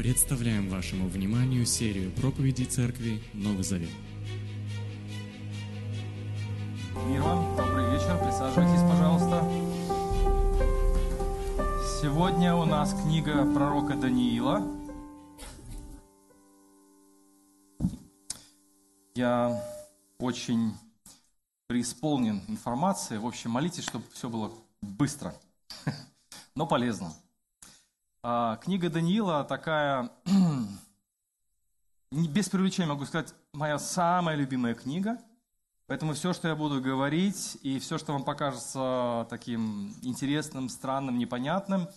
Представляем вашему вниманию серию проповедей Церкви Новый Завет. Мир вам, добрый вечер, присаживайтесь, пожалуйста. Сегодня у нас книга пророка Даниила. Я очень преисполнен информацией. В общем, молитесь, чтобы все было быстро, но полезно. А, книга Даниила такая, без привлечения могу сказать, моя самая любимая книга. Поэтому все, что я буду говорить, и все, что вам покажется таким интересным, странным, непонятным,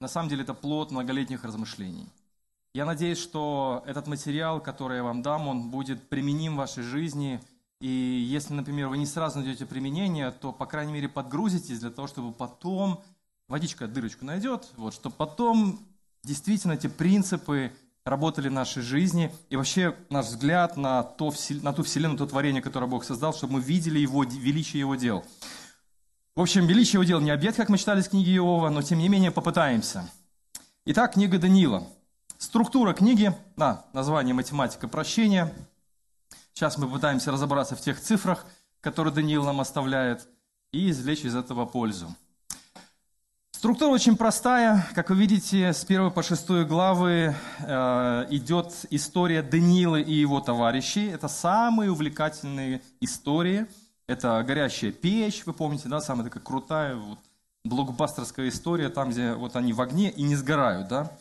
на самом деле это плод многолетних размышлений. Я надеюсь, что этот материал, который я вам дам, он будет применим в вашей жизни. И если, например, вы не сразу найдете применение, то, по крайней мере, подгрузитесь для того, чтобы потом водичка дырочку найдет, вот, чтобы потом действительно эти принципы работали в нашей жизни, и вообще наш взгляд на, то, на ту вселенную, то творение, которое Бог создал, чтобы мы видели его, величие Его дел. В общем, величие Его дел не объект, как мы читали из книги Иова, но тем не менее попытаемся. Итак, книга Даниила. Структура книги, на, название «Математика прощения». Сейчас мы попытаемся разобраться в тех цифрах, которые Даниил нам оставляет, и извлечь из этого пользу. Структура очень простая. Как вы видите, с 1 по 6 главы э, идет история Даниила и его товарищей. Это самые увлекательные истории. Это «Горящая печь», вы помните, да, самая такая крутая вот, блокбастерская история, там, где вот они в огне и не сгорают, да.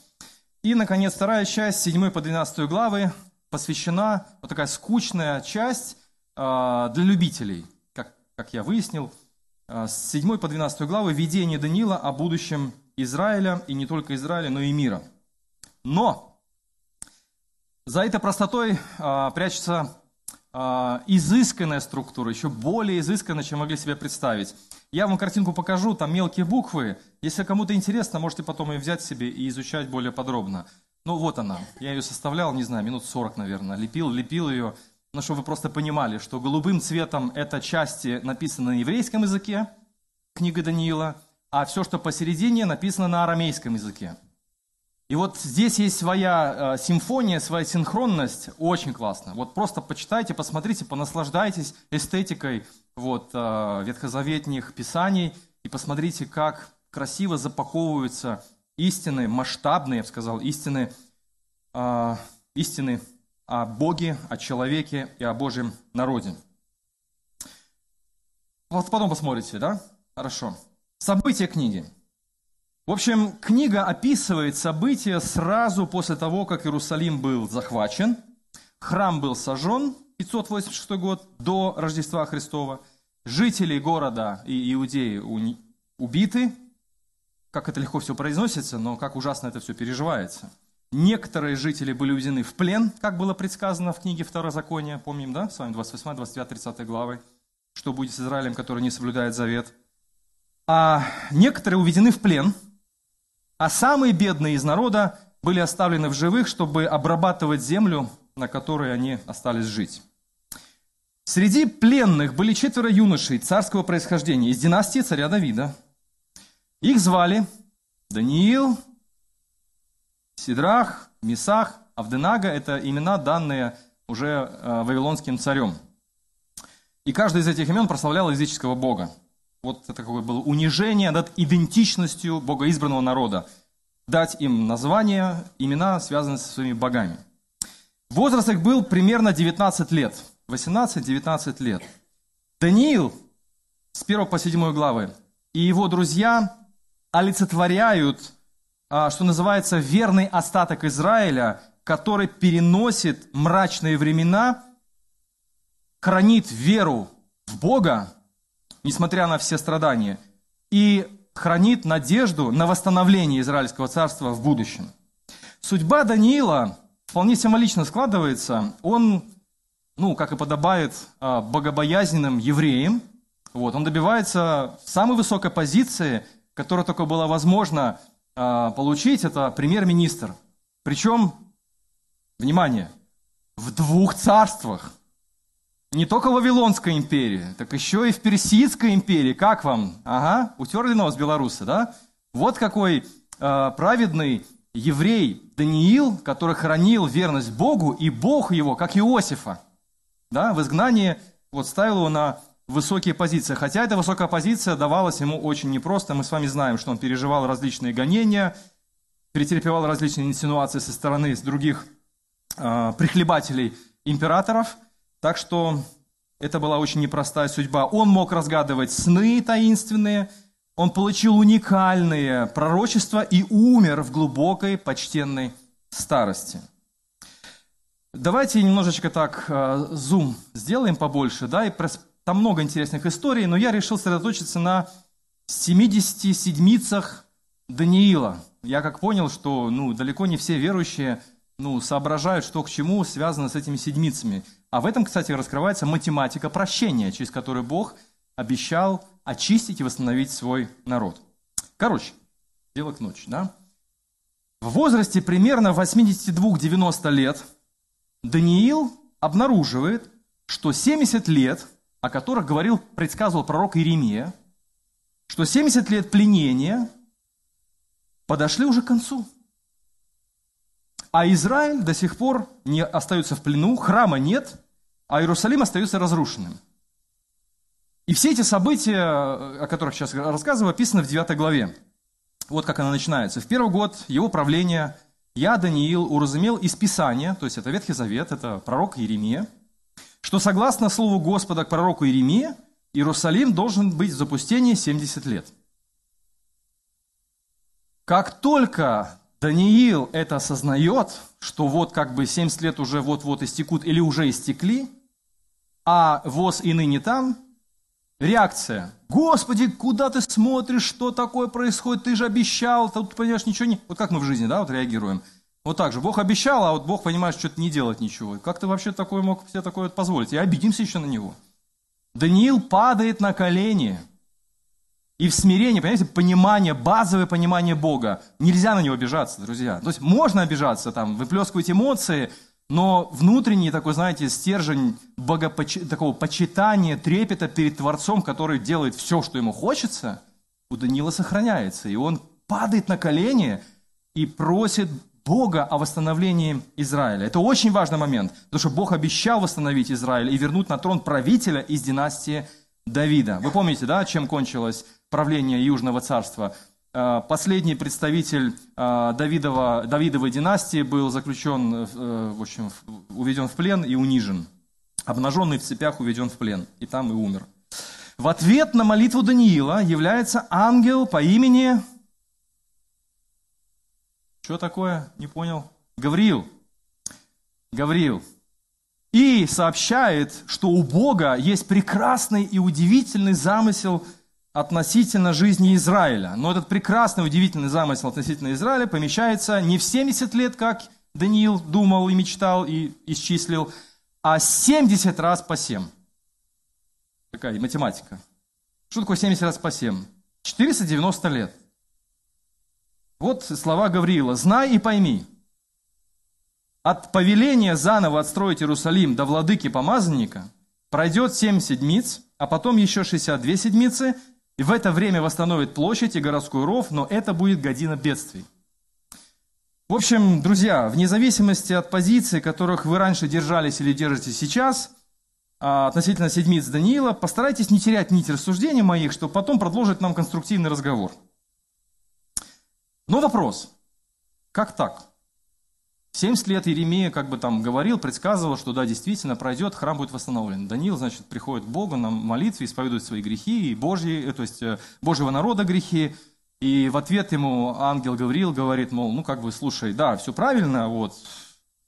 И, наконец, вторая часть, 7 по 12 главы, посвящена, вот такая скучная часть э, для любителей, как, как я выяснил, с 7 по 12 главы видение Даниила о будущем Израиля, и не только Израиля, но и мира. Но за этой простотой а, прячется а, изысканная структура, еще более изысканная, чем могли себе представить. Я вам картинку покажу, там мелкие буквы. Если кому-то интересно, можете потом ее взять себе и изучать более подробно. Ну вот она, я ее составлял, не знаю, минут 40, наверное, лепил, лепил ее. Ну, чтобы вы просто понимали, что голубым цветом это части написаны на еврейском языке, книга Даниила, а все, что посередине, написано на арамейском языке. И вот здесь есть своя э, симфония, своя синхронность, очень классно. Вот просто почитайте, посмотрите, понаслаждайтесь эстетикой вот, э, ветхозаветных писаний и посмотрите, как красиво запаковываются истины, масштабные, я бы сказал, истины, э, истины о Боге, о человеке и о Божьем народе. Вот потом посмотрите, да? Хорошо. События книги. В общем, книга описывает события сразу после того, как Иерусалим был захвачен, храм был сожжен, 586 год, до Рождества Христова, жители города и иудеи убиты, как это легко все произносится, но как ужасно это все переживается – Некоторые жители были уведены в плен, как было предсказано в книге Второзакония, помним, да, с вами 28, 29, 30 главы, что будет с Израилем, который не соблюдает завет. А некоторые уведены в плен, а самые бедные из народа были оставлены в живых, чтобы обрабатывать землю, на которой они остались жить. Среди пленных были четверо юношей царского происхождения из династии царя Давида. Их звали Даниил, Сидрах, Мисах, Авденага – это имена, данные уже э, вавилонским царем. И каждый из этих имен прославлял языческого бога. Вот это такое было унижение над идентичностью богоизбранного народа. Дать им название, имена, связанные со своими богами. Возраст их был примерно 19 лет. 18-19 лет. Даниил с 1 по 7 главы и его друзья олицетворяют что называется, верный остаток Израиля, который переносит мрачные времена, хранит веру в Бога, несмотря на все страдания, и хранит надежду на восстановление Израильского царства в будущем. Судьба Даниила вполне символично складывается. Он, ну, как и подобает а, богобоязненным евреям, вот, он добивается самой высокой позиции, которая только была возможна а, получить, это премьер-министр. Причем, внимание, в двух царствах. Не только в Вавилонской империи, так еще и в Персидской империи. Как вам? Ага, утерли нос белорусы, да? Вот какой э, праведный еврей Даниил, который хранил верность Богу, и Бог его, как Иосифа, да, в изгнании вот ставил его на высокие позиции. Хотя эта высокая позиция давалась ему очень непросто. Мы с вами знаем, что он переживал различные гонения, претерпевал различные инсинуации со стороны других э, прихлебателей императоров. Так что это была очень непростая судьба. Он мог разгадывать сны таинственные, он получил уникальные пророчества и умер в глубокой почтенной старости. Давайте немножечко так э, зум сделаем побольше, да, и там много интересных историй, но я решил сосредоточиться на 70 седмицах Даниила. Я как понял, что ну, далеко не все верующие ну, соображают, что к чему связано с этими седмицами. А в этом, кстати, раскрывается математика прощения, через которую Бог обещал очистить и восстановить свой народ. Короче, дело к ночи, да? В возрасте примерно 82-90 лет Даниил обнаруживает, что 70 лет – о которых говорил, предсказывал пророк Иеремия, что 70 лет пленения подошли уже к концу. А Израиль до сих пор не остается в плену, храма нет, а Иерусалим остается разрушенным. И все эти события, о которых сейчас рассказываю, описаны в 9 главе. Вот как она начинается. В первый год его правления я, Даниил, уразумел из Писания, то есть это Ветхий Завет, это пророк Иеремия – что согласно слову Господа к пророку Иеремии, Иерусалим должен быть в запустении 70 лет. Как только Даниил это осознает, что вот как бы 70 лет уже вот-вот истекут или уже истекли, а воз и ныне там, реакция. Господи, куда ты смотришь, что такое происходит, ты же обещал, тут, понимаешь, ничего не... Вот как мы в жизни, да, вот реагируем – вот так же. Бог обещал, а вот Бог, понимаешь, что-то не делать ничего. Как ты вообще такое мог себе такое позволить? И обидимся еще на него. Даниил падает на колени. И в смирении, понимаете, понимание, базовое понимание Бога. Нельзя на него обижаться, друзья. То есть можно обижаться, там, выплескивать эмоции, но внутренний такой, знаете, стержень богопоч... такого почитания, трепета перед Творцом, который делает все, что ему хочется, у Даниила сохраняется. И он падает на колени и просит Бога о восстановлении Израиля. Это очень важный момент, потому что Бог обещал восстановить Израиль и вернуть на трон правителя из династии Давида. Вы помните, да, чем кончилось правление Южного царства? Э, последний представитель э, Давидова, Давидовой династии был заключен, э, в общем, уведен в плен и унижен. Обнаженный в цепях уведен в плен, и там и умер. В ответ на молитву Даниила является ангел по имени что такое? Не понял. Гавриил. Гавриил. И сообщает, что у Бога есть прекрасный и удивительный замысел относительно жизни Израиля. Но этот прекрасный, удивительный замысел относительно Израиля помещается не в 70 лет, как Даниил думал и мечтал и исчислил, а 70 раз по 7. Такая математика. Что такое 70 раз по 7? 490 лет. Вот слова Гавриила. «Знай и пойми, от повеления заново отстроить Иерусалим до владыки помазанника пройдет семь седмиц, а потом еще 62 седмицы, и в это время восстановит площадь и городской ров, но это будет година бедствий». В общем, друзья, вне зависимости от позиций, которых вы раньше держались или держите сейчас, а, относительно седмиц Даниила, постарайтесь не терять нить рассуждений моих, чтобы потом продолжить нам конструктивный разговор – но вопрос, как так? 70 лет Иеремия как бы там говорил, предсказывал, что да, действительно пройдет, храм будет восстановлен. Даниил, значит, приходит к Богу на молитве, исповедует свои грехи, и Божьи, э, то есть э, Божьего народа грехи. И в ответ ему ангел Гавриил говорит, мол, ну как бы, слушай, да, все правильно, вот,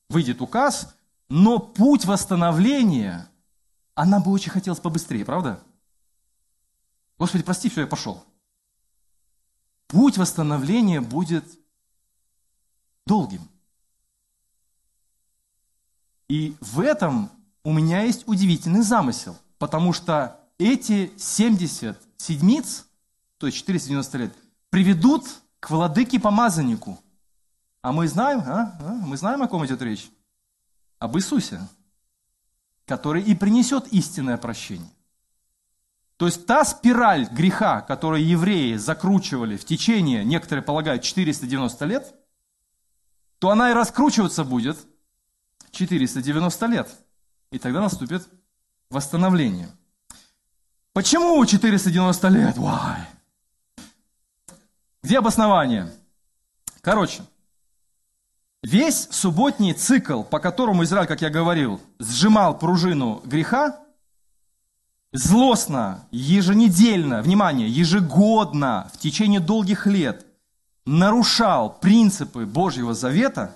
выйдет указ, но путь восстановления, она бы очень хотелось побыстрее, правда? Господи, прости, все, я пошел путь восстановления будет долгим. И в этом у меня есть удивительный замысел, потому что эти 70 седмиц, то есть 490 лет, приведут к владыке-помазаннику. А мы знаем, а? А? мы знаем, о ком идет речь? Об Иисусе, который и принесет истинное прощение. То есть та спираль греха, которую евреи закручивали в течение, некоторые полагают, 490 лет, то она и раскручиваться будет 490 лет. И тогда наступит восстановление. Почему 490 лет? Why? Где обоснование? Короче, весь субботний цикл, по которому Израиль, как я говорил, сжимал пружину греха, злостно, еженедельно, внимание, ежегодно, в течение долгих лет нарушал принципы Божьего Завета,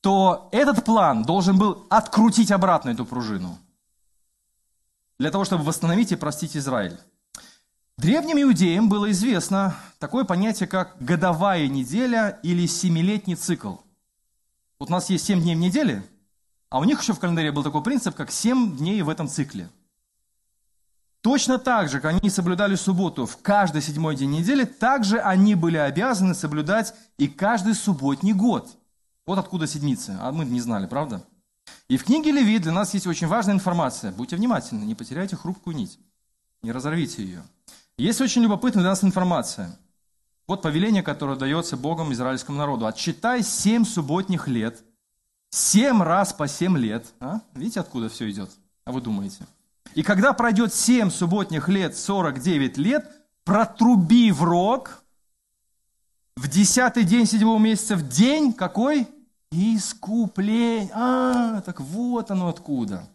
то этот план должен был открутить обратно эту пружину для того, чтобы восстановить и простить Израиль. Древним иудеям было известно такое понятие, как годовая неделя или семилетний цикл. Вот у нас есть семь дней в неделе, а у них еще в календаре был такой принцип, как семь дней в этом цикле. Точно так же, как они соблюдали субботу в каждый седьмой день недели, также они были обязаны соблюдать и каждый субботний год. Вот откуда седмицы, а мы не знали, правда? И в книге Леви для нас есть очень важная информация. Будьте внимательны, не потеряйте хрупкую нить, не разорвите ее. Есть очень любопытная для нас информация. Вот повеление, которое дается Богом израильскому народу. Отчитай семь субботних лет, семь раз по семь лет. А? Видите, откуда все идет? А вы думаете? И когда пройдет семь субботних лет, 49 лет, протруби в рог в десятый день седьмого месяца, в день какой? Искупление. А, так вот оно откуда.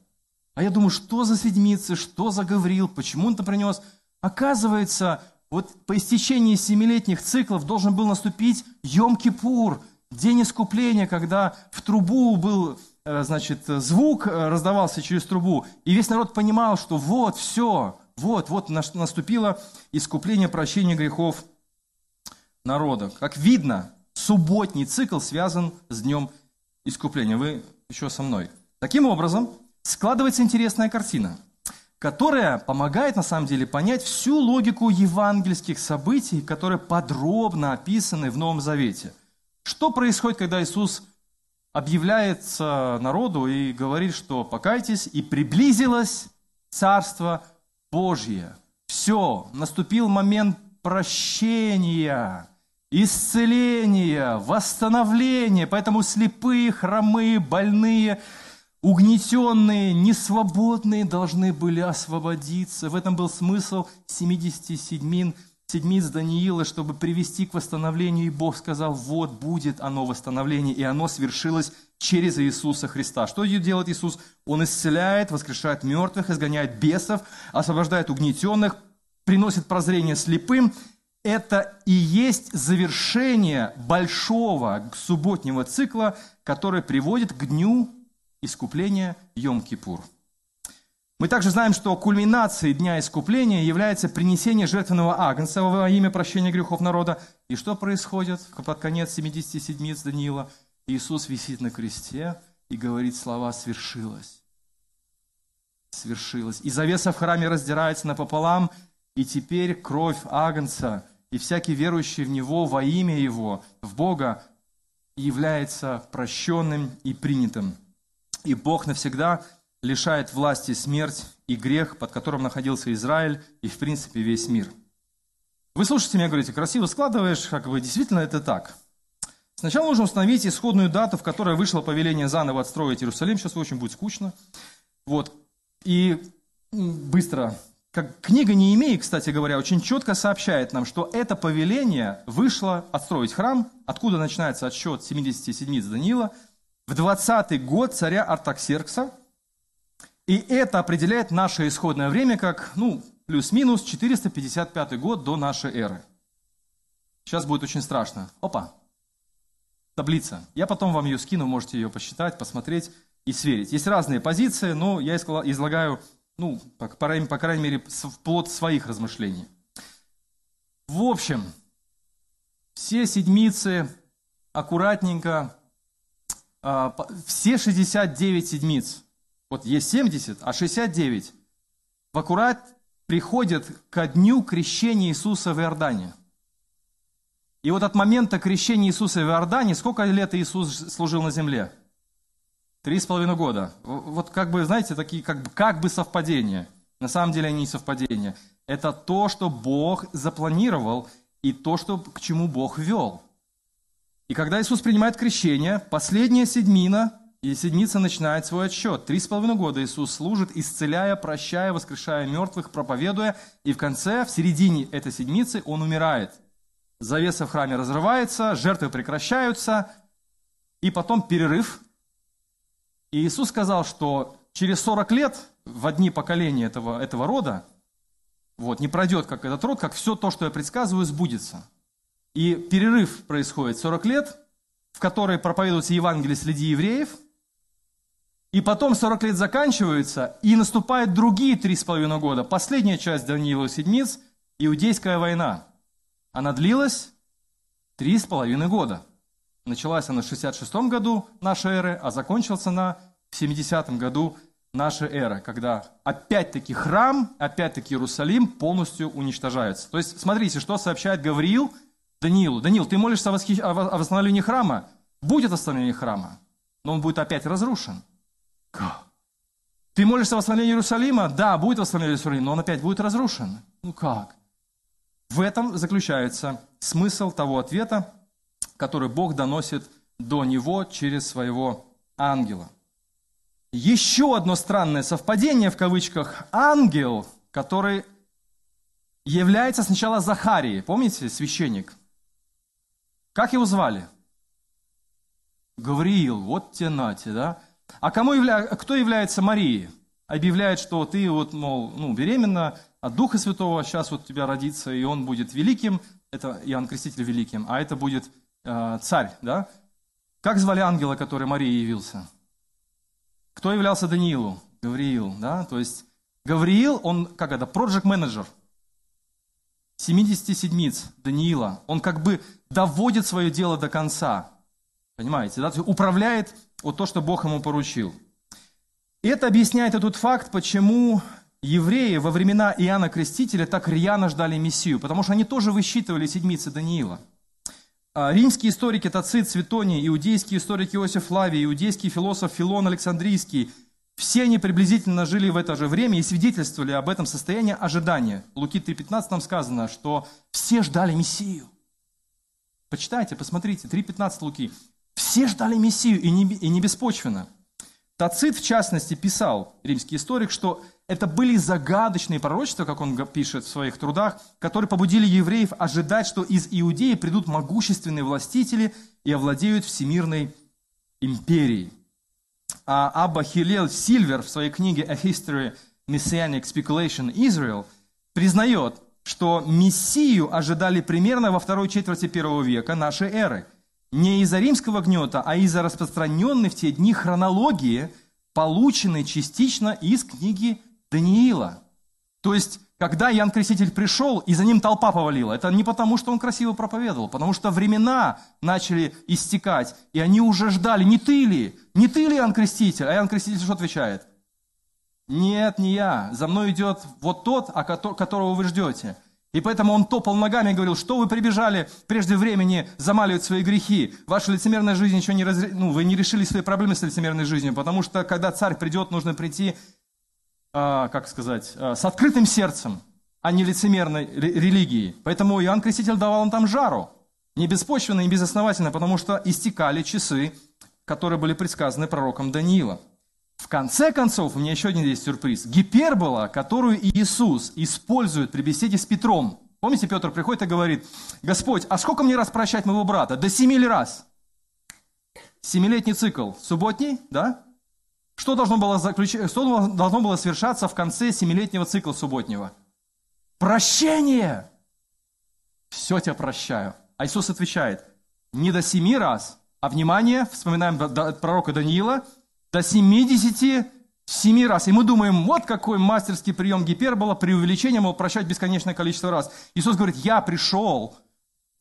А я думаю, что за седмицы, что за Гаврил, почему он это принес? Оказывается, вот по истечении семилетних циклов должен был наступить Йом-Кипур, день искупления, когда в трубу был, значит, звук э, раздавался через трубу, и весь народ понимал, что вот, все, вот, вот наступило искупление, прощение грехов народа. Как видно, субботний цикл связан с днем искупления. Вы еще со мной. Таким образом, складывается интересная картина – которая помогает на самом деле понять всю логику евангельских событий, которые подробно описаны в Новом Завете. Что происходит, когда Иисус объявляется народу и говорит, что покайтесь, и приблизилось Царство Божье. Все, наступил момент прощения, исцеления, восстановления. Поэтому слепые, хромые, больные – Угнетенные, несвободные должны были освободиться. В этом был смысл 77 седмиц Даниила, чтобы привести к восстановлению. И Бог сказал, вот будет оно восстановление, и оно свершилось через Иисуса Христа. Что делает Иисус? Он исцеляет, воскрешает мертвых, изгоняет бесов, освобождает угнетенных, приносит прозрение слепым. Это и есть завершение большого субботнего цикла, который приводит к дню искупления Йом-Кипур. Мы также знаем, что кульминацией Дня Искупления является принесение жертвенного агнца во имя прощения грехов народа. И что происходит под конец 70 седмиц Даниила? Иисус висит на кресте и говорит слова «свершилось». Свершилось. И завеса в храме раздирается напополам, и теперь кровь агнца и всякий верующий в Него во имя Его, в Бога, является прощенным и принятым и Бог навсегда лишает власти смерть и грех, под которым находился Израиль и, в принципе, весь мир. Вы слушаете меня, говорите, красиво складываешь, как бы действительно это так. Сначала нужно установить исходную дату, в которой вышло повеление заново отстроить Иерусалим. Сейчас очень будет скучно. Вот. И быстро. Как книга Неемеи, кстати говоря, очень четко сообщает нам, что это повеление вышло отстроить храм, откуда начинается отсчет 77 Даниила – в 20-й год царя Артаксеркса, и это определяет наше исходное время как, ну, плюс-минус 455 год до нашей эры. Сейчас будет очень страшно. Опа, таблица. Я потом вам ее скину, можете ее посчитать, посмотреть и сверить. Есть разные позиции, но я излагаю, ну, по, по крайней мере, плод своих размышлений. В общем, все седмицы аккуратненько а, все 69 седмиц, вот есть 70, а 69, в аккурат приходят ко дню крещения Иисуса в Иордане. И вот от момента крещения Иисуса в Иордане, сколько лет Иисус служил на земле? Три с половиной года. Вот как бы, знаете, такие как бы, как бы совпадения. На самом деле они не совпадения. Это то, что Бог запланировал, и то, что, к чему Бог вел. И когда Иисус принимает крещение, последняя седьмина, и седмица начинает свой отсчет. Три с половиной года Иисус служит, исцеляя, прощая, воскрешая мертвых, проповедуя. И в конце, в середине этой седмицы, Он умирает. Завеса в храме разрывается, жертвы прекращаются, и потом перерыв. И Иисус сказал, что через 40 лет, в одни поколения этого, этого рода, вот, не пройдет как этот род, как все то, что я предсказываю, сбудется. И перерыв происходит 40 лет, в который проповедуется Евангелие среди евреев, и потом 40 лет заканчиваются, и наступают другие три с половиной года. Последняя часть Даниила седмиц – Иудейская война. Она длилась три с половиной года. Началась она в 66 году нашей эры, а закончилась она в 70 году нашей эры, когда опять-таки храм, опять-таки Иерусалим полностью уничтожается. То есть, смотрите, что сообщает Гавриил Даниилу. Даниил, ты молишься о, о восстановлении храма? Будет восстановление храма, но он будет опять разрушен. Ты молишься о восстановлении Иерусалима? Да, будет восстановление Иерусалима, но он опять будет разрушен. Ну как? В этом заключается смысл того ответа, который Бог доносит до него через своего ангела. Еще одно странное совпадение, в кавычках, ангел, который является сначала Захарией. Помните, священник? Как его звали? Гавриил, вот те нате, да? А кому явля... кто является Марией? Объявляет, что ты вот, мол, ну, беременна от Духа Святого, сейчас вот у тебя родится, и он будет великим, это Иоанн Креститель великим, а это будет э, царь, да? Как звали ангела, который Марии явился? Кто являлся Даниилу? Гавриил, да? То есть Гавриил, он как это, project менеджер 70 седмиц Даниила. Он как бы доводит свое дело до конца. Понимаете, да? управляет вот то, что Бог ему поручил. Это объясняет этот факт, почему евреи во времена Иоанна Крестителя так рьяно ждали Мессию, потому что они тоже высчитывали седмицы Даниила. А, римские историки Тацит, Светоний, иудейские историки Иосиф Флавий, иудейский философ Филон Александрийский, все они приблизительно жили в это же время и свидетельствовали об этом состоянии ожидания. Луки 3.15 нам сказано, что все ждали Мессию. Почитайте, посмотрите, 3.15 Луки. Все ждали Мессию, и не, и не беспочвенно. Тацит, в частности, писал, римский историк, что это были загадочные пророчества, как он пишет в своих трудах, которые побудили евреев ожидать, что из Иудеи придут могущественные властители и овладеют всемирной империей. А Абба Хилел Сильвер в своей книге A History Messianic Speculation Israel признает, что Мессию ожидали примерно во второй четверти первого века нашей эры. Не из-за римского гнета, а из-за распространенной в те дни хронологии, полученной частично из книги Даниила. То есть, когда Ян Креститель пришел, и за ним толпа повалила, это не потому, что он красиво проповедовал, потому что времена начали истекать, и они уже ждали, не ты ли, не ты ли Ян Креститель? А Ян Креститель что отвечает? Нет, не я, за мной идет вот тот, которого вы ждете. И поэтому он топал ногами и говорил, что вы прибежали прежде времени замаливать свои грехи. Ваша лицемерная жизнь еще не разре... ну, вы не решили свои проблемы с лицемерной жизнью, потому что когда царь придет, нужно прийти а, как сказать, а, с открытым сердцем, а не лицемерной религией. Поэтому Иоанн Креститель давал им там жару. Не беспочвенно, не безосновательно, потому что истекали часы, которые были предсказаны пророком Даниила. В конце концов, у меня еще один есть сюрприз. Гипербола, которую Иисус использует при беседе с Петром. Помните, Петр приходит и говорит, Господь, а сколько мне раз прощать моего брата? До семи ли раз? Семилетний цикл. Субботний, да? Что должно было, заключ... что должно было совершаться в конце семилетнего цикла субботнего? Прощение! Все тебя прощаю. А Иисус отвечает, не до семи раз, а внимание, вспоминаем пророка Даниила, до семидесяти семи раз. И мы думаем, вот какой мастерский прием гипербола, преувеличение, мол, прощать бесконечное количество раз. Иисус говорит, я пришел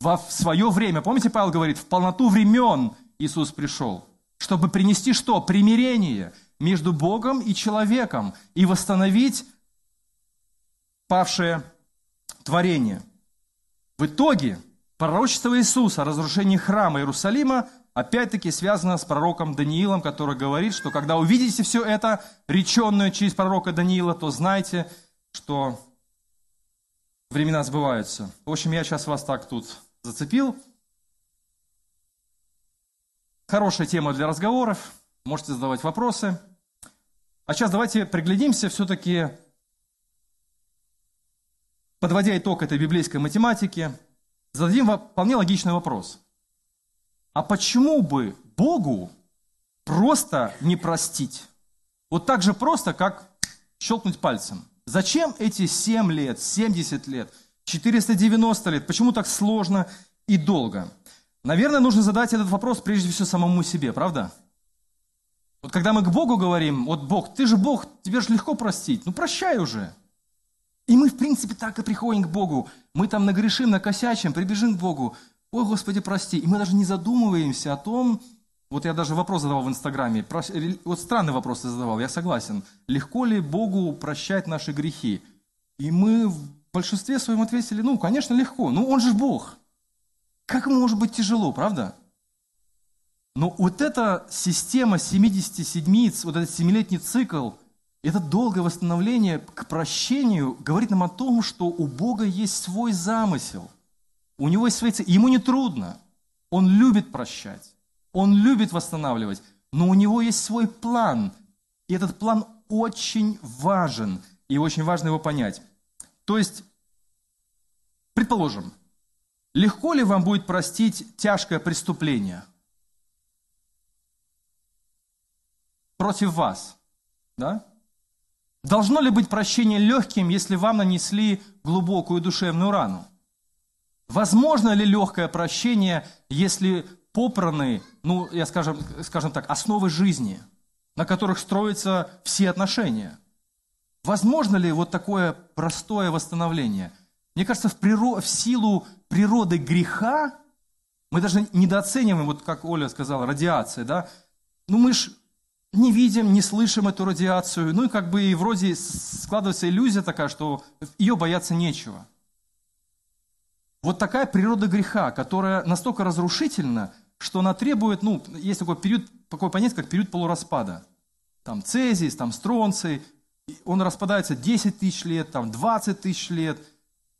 во свое время. Помните, Павел говорит, в полноту времен Иисус пришел чтобы принести что? Примирение между Богом и человеком и восстановить павшее творение. В итоге пророчество Иисуса о разрушении храма Иерусалима опять-таки связано с пророком Даниилом, который говорит, что когда увидите все это, реченное через пророка Даниила, то знайте, что времена сбываются. В общем, я сейчас вас так тут зацепил. хорошая тема для разговоров, можете задавать вопросы. А сейчас давайте приглядимся все-таки, подводя итог этой библейской математики, зададим вполне логичный вопрос. А почему бы Богу просто не простить? Вот так же просто, как щелкнуть пальцем. Зачем эти 7 лет, 70 лет, 490 лет? Почему так сложно и долго? Наверное, нужно задать этот вопрос прежде всего самому себе, правда? Вот когда мы к Богу говорим, вот Бог, ты же Бог, тебе же легко простить, ну прощай уже. И мы, в принципе, так и приходим к Богу. Мы там нагрешим, накосячим, прибежим к Богу. Ой, Господи, прости. И мы даже не задумываемся о том, вот я даже вопрос задавал в Инстаграме, вот странный вопрос я задавал, я согласен. Легко ли Богу прощать наши грехи? И мы в большинстве своем ответили, ну, конечно, легко. Ну, Он же Бог. Как ему может быть тяжело, правда? Но вот эта система 70 седмиц, вот этот семилетний цикл, это долгое восстановление к прощению говорит нам о том, что у Бога есть свой замысел. У него есть свои цели. Ему не трудно. Он любит прощать. Он любит восстанавливать. Но у него есть свой план. И этот план очень важен. И очень важно его понять. То есть, предположим, Легко ли вам будет простить тяжкое преступление против вас? Да? Должно ли быть прощение легким, если вам нанесли глубокую душевную рану? Возможно ли легкое прощение, если попраны, ну, я скажем, скажем так, основы жизни, на которых строятся все отношения? Возможно ли вот такое простое восстановление? Мне кажется, в, природ, в силу природы греха, мы даже недооцениваем, вот как Оля сказала, радиация, да? Ну мы ж не видим, не слышим эту радиацию, ну и как бы и вроде складывается иллюзия такая, что ее бояться нечего. Вот такая природа греха, которая настолько разрушительна, что она требует, ну, есть такой период, такое понятие, как период полураспада. Там цезий, там стронций, он распадается 10 тысяч лет, там 20 тысяч лет –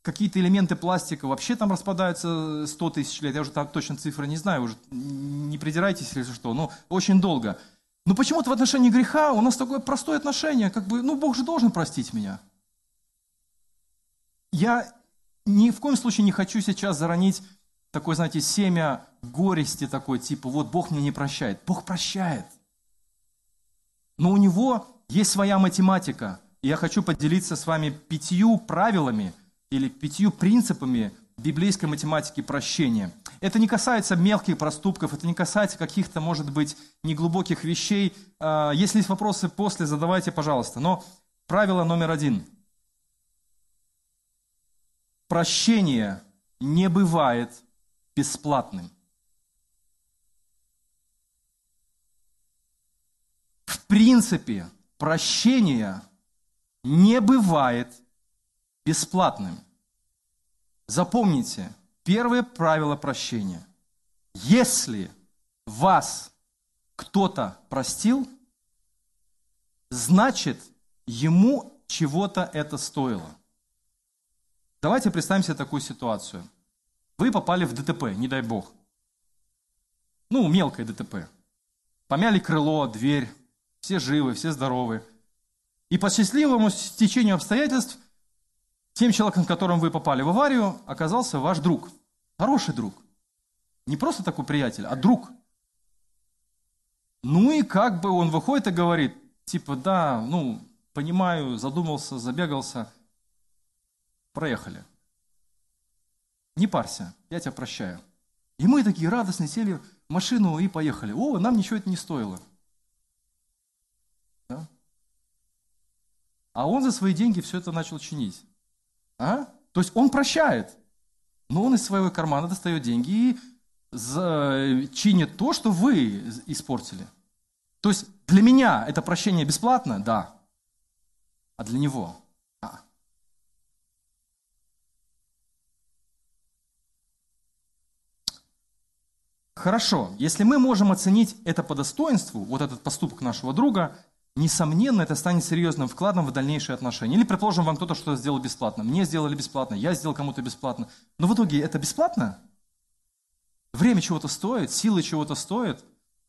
какие-то элементы пластика вообще там распадаются 100 тысяч лет, я уже там точно цифры не знаю, уже не придирайтесь, если что, но очень долго. Но почему-то в отношении греха у нас такое простое отношение, как бы, ну, Бог же должен простить меня. Я ни в коем случае не хочу сейчас заронить такое, знаете, семя горести такой, типа, вот Бог мне не прощает. Бог прощает. Но у Него есть своя математика. И я хочу поделиться с вами пятью правилами – или пятью принципами библейской математики прощения. Это не касается мелких проступков, это не касается каких-то, может быть, неглубоких вещей. А, если есть вопросы после, задавайте, пожалуйста. Но правило номер один. Прощение не бывает бесплатным. В принципе, прощение не бывает бесплатным. Запомните, первое правило прощения. Если вас кто-то простил, значит, ему чего-то это стоило. Давайте представим себе такую ситуацию. Вы попали в ДТП, не дай бог. Ну, мелкое ДТП. Помяли крыло, дверь, все живы, все здоровы. И по счастливому стечению обстоятельств тем человеком, с которым вы попали в аварию, оказался ваш друг. Хороший друг. Не просто такой приятель, а друг. Ну и как бы он выходит и говорит, типа, да, ну, понимаю, задумался, забегался, проехали. Не парься, я тебя прощаю. И мы такие радостные сели в машину и поехали. О, нам ничего это не стоило. Да? А он за свои деньги все это начал чинить. А? То есть он прощает, но он из своего кармана достает деньги и чинит то, что вы испортили. То есть для меня это прощение бесплатно? Да. А для него? А. Хорошо, если мы можем оценить это по достоинству, вот этот поступок нашего друга, несомненно, это станет серьезным вкладом в дальнейшие отношения. Или, предположим, вам кто-то что-то сделал бесплатно. Мне сделали бесплатно, я сделал кому-то бесплатно. Но в итоге это бесплатно? Время чего-то стоит, силы чего-то стоят.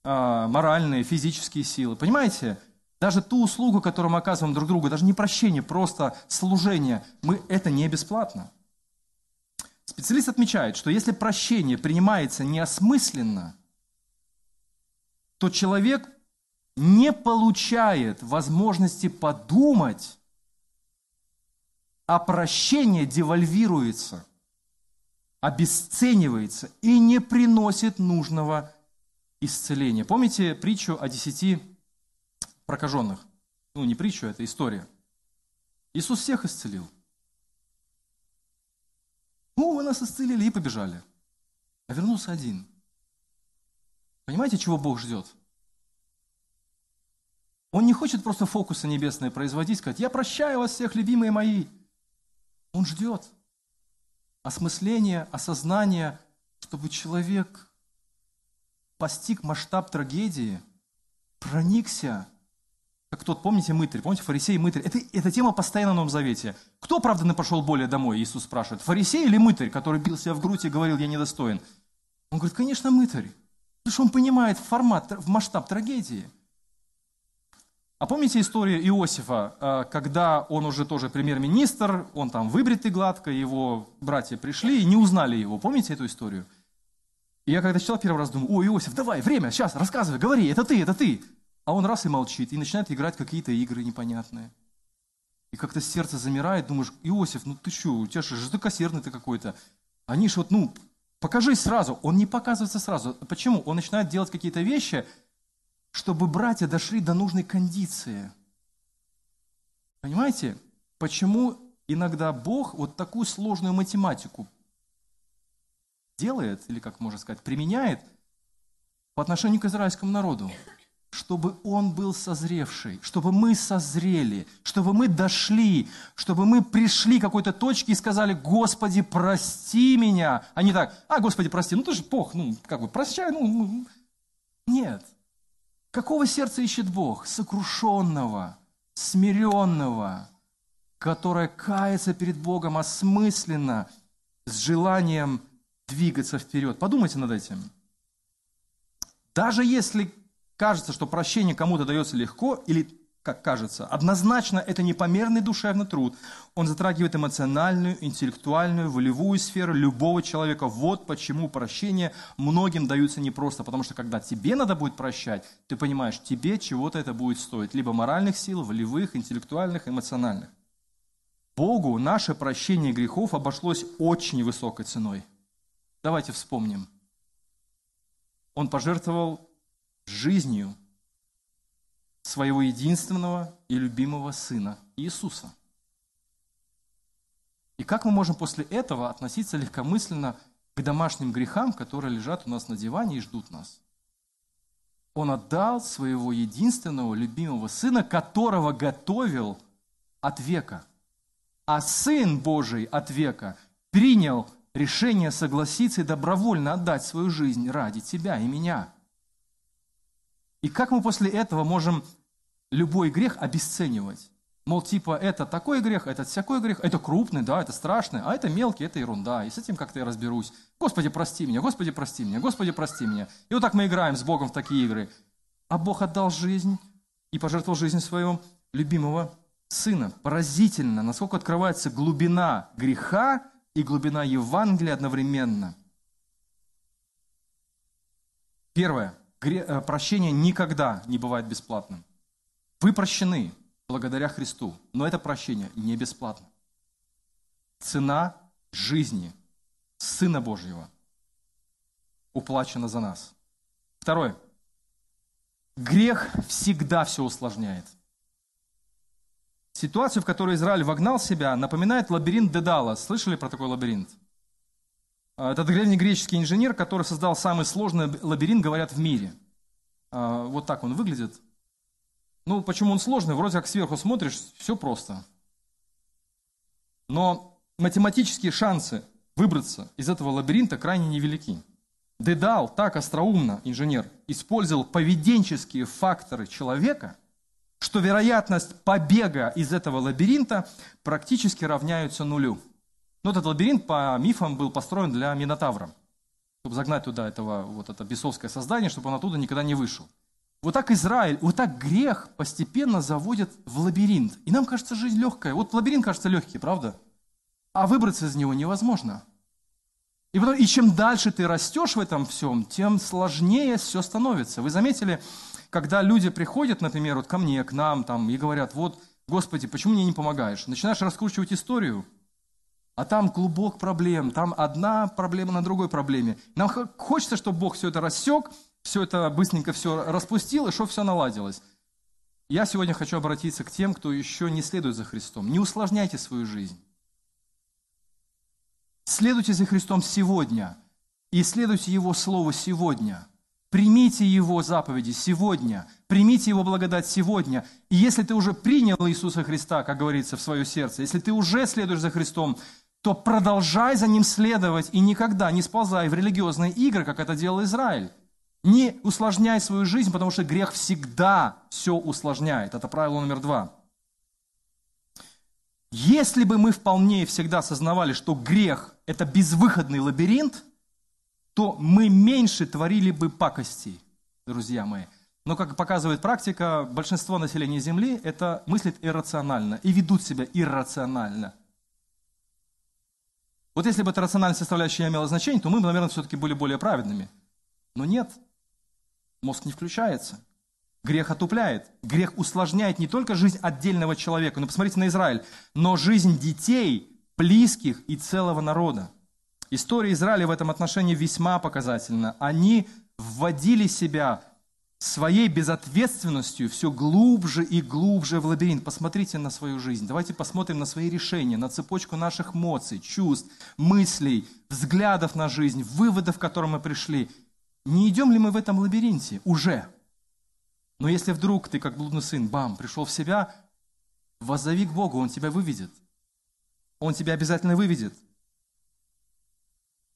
а, моральные, физические силы. Понимаете? Даже ту услугу, которую мы оказываем друг другу, даже не прощение, просто служение, мы, это не бесплатно. Специалист отмечает, что если прощение принимается неосмысленно, то человек не получает возможности подумать, а прощение девальвируется, обесценивается и не приносит нужного исцеления. Помните притчу о десяти прокаженных? Ну, не притчу, это история. Иисус всех исцелил. Ну, вы нас исцелили и побежали. А вернулся один. Понимаете, чего Бог ждет? Он не хочет просто фокусы небесные производить, сказать, я прощаю вас всех, любимые мои. Он ждет осмысления, осознания, чтобы человек постиг масштаб трагедии, проникся, как тот, помните, мытарь, помните, фарисей и мытарь. Это, эта тема постоянно в Новом Завете. Кто, правда, пошел более домой, Иисус спрашивает, фарисей или мытарь, который бил себя в грудь и говорил, я недостоин? Он говорит, конечно, мытарь, потому что он понимает формат, в масштаб трагедии. А помните историю Иосифа, э, когда он уже тоже премьер-министр, он там выбритый гладко, его братья пришли и не узнали его. Помните эту историю? И я когда читал первый раз, думаю, о, Иосиф, давай, время, сейчас, рассказывай, говори, это ты, это ты. А он раз и молчит, и начинает играть какие-то игры непонятные. И как-то сердце замирает, думаешь, Иосиф, ну ты что, у тебя же жестокосердный ты какой-то. Они ж вот, ну, покажись сразу. Он не показывается сразу. Почему? Он начинает делать какие-то вещи, чтобы братья дошли до нужной кондиции. Понимаете, почему иногда Бог вот такую сложную математику делает, или как можно сказать, применяет по отношению к израильскому народу, чтобы он был созревший, чтобы мы созрели, чтобы мы дошли, чтобы мы пришли к какой-то точке и сказали, Господи, прости меня. А не так, а, Господи, прости, ну ты же Бог, ну, как бы, прощай, ну, ну. Нет. Какого сердца ищет Бог? Сокрушенного, смиренного, которое кается перед Богом осмысленно, с желанием двигаться вперед. Подумайте над этим. Даже если кажется, что прощение кому-то дается легко, или как кажется, однозначно это непомерный душевный труд. Он затрагивает эмоциональную, интеллектуальную, волевую сферу любого человека. Вот почему прощение многим даются непросто, потому что когда тебе надо будет прощать, ты понимаешь, тебе чего-то это будет стоить. Либо моральных сил, волевых, интеллектуальных, эмоциональных. Богу наше прощение грехов обошлось очень высокой ценой. Давайте вспомним. Он пожертвовал жизнью своего единственного и любимого Сына Иисуса. И как мы можем после этого относиться легкомысленно к домашним грехам, которые лежат у нас на диване и ждут нас? Он отдал своего единственного любимого Сына, которого готовил от века. А Сын Божий от века принял решение согласиться и добровольно отдать свою жизнь ради тебя и меня – и как мы после этого можем любой грех обесценивать? Мол, типа, это такой грех, этот всякой грех, это крупный, да, это страшный, а это мелкий, это ерунда, и с этим как-то я разберусь. Господи, прости меня, Господи, прости меня, Господи, прости меня. И вот так мы играем с Богом в такие игры. А Бог отдал жизнь и пожертвовал жизнь своего любимого Сына. Поразительно, насколько открывается глубина греха и глубина Евангелия одновременно. Первое – прощение никогда не бывает бесплатным. Вы прощены благодаря Христу, но это прощение не бесплатно. Цена жизни Сына Божьего уплачена за нас. Второе. Грех всегда все усложняет. Ситуацию, в которой Израиль вогнал себя, напоминает лабиринт Дедала. Слышали про такой лабиринт? А, это древнегреческий инженер, который создал самый сложный лабиринт, говорят, в мире. А, вот так он выглядит. Ну, почему он сложный? Вроде как сверху смотришь, все просто. Но математические шансы выбраться из этого лабиринта крайне невелики. Дедал так остроумно, инженер, использовал поведенческие факторы человека, что вероятность побега из этого лабиринта практически равняется нулю. Но этот лабиринт, по мифам, был построен для Минотавра. чтобы загнать туда этого, вот это бесовское создание, чтобы он оттуда никогда не вышел. Вот так Израиль, вот так грех постепенно заводит в лабиринт. И нам кажется жизнь легкая. Вот лабиринт кажется легкий, правда? А выбраться из него невозможно. И, потом, и чем дальше ты растешь в этом всем, тем сложнее все становится. Вы заметили, когда люди приходят, например, вот ко мне, к нам, там, и говорят, вот, Господи, почему мне не помогаешь? Начинаешь раскручивать историю, а там клубок проблем, там одна проблема на другой проблеме. Нам хочется, чтобы Бог все это рассек, все это быстренько все распустил, и чтобы все наладилось. Я сегодня хочу обратиться к тем, кто еще не следует за Христом. Не усложняйте свою жизнь. Следуйте за Христом сегодня. И следуйте Его Слову сегодня. Примите Его заповеди сегодня. Примите Его благодать сегодня. И если ты уже принял Иисуса Христа, как говорится, в свое сердце, если ты уже следуешь за Христом, то продолжай за Ним следовать и никогда не сползай в религиозные игры, как это делал Израиль. Не усложняй свою жизнь, потому что грех всегда все усложняет. Это правило номер два. Если бы мы вполне и всегда осознавали, что грех – это безвыходный лабиринт, то мы меньше творили бы пакостей, друзья мои. Но, как показывает практика, большинство населения Земли это мыслит иррационально и ведут себя иррационально. Вот если бы эта рациональная составляющая имела значение, то мы бы, наверное, все-таки были более праведными. Но нет – мозг не включается. Грех отупляет. Грех усложняет не только жизнь отдельного человека, но посмотрите на Израиль, но жизнь детей, близких и целого народа. История Израиля в этом отношении весьма показательна. Они вводили себя своей безответственностью все глубже и глубже в лабиринт. Посмотрите на свою жизнь. Давайте посмотрим на свои решения, на цепочку наших эмоций, чувств, мыслей, взглядов на жизнь, выводов, к которым мы пришли. Не идем ли мы в этом лабиринте уже? Но если вдруг ты, как блудный сын, бам, пришел в себя, воззови к Богу, Он тебя выведет. Он тебя обязательно выведет.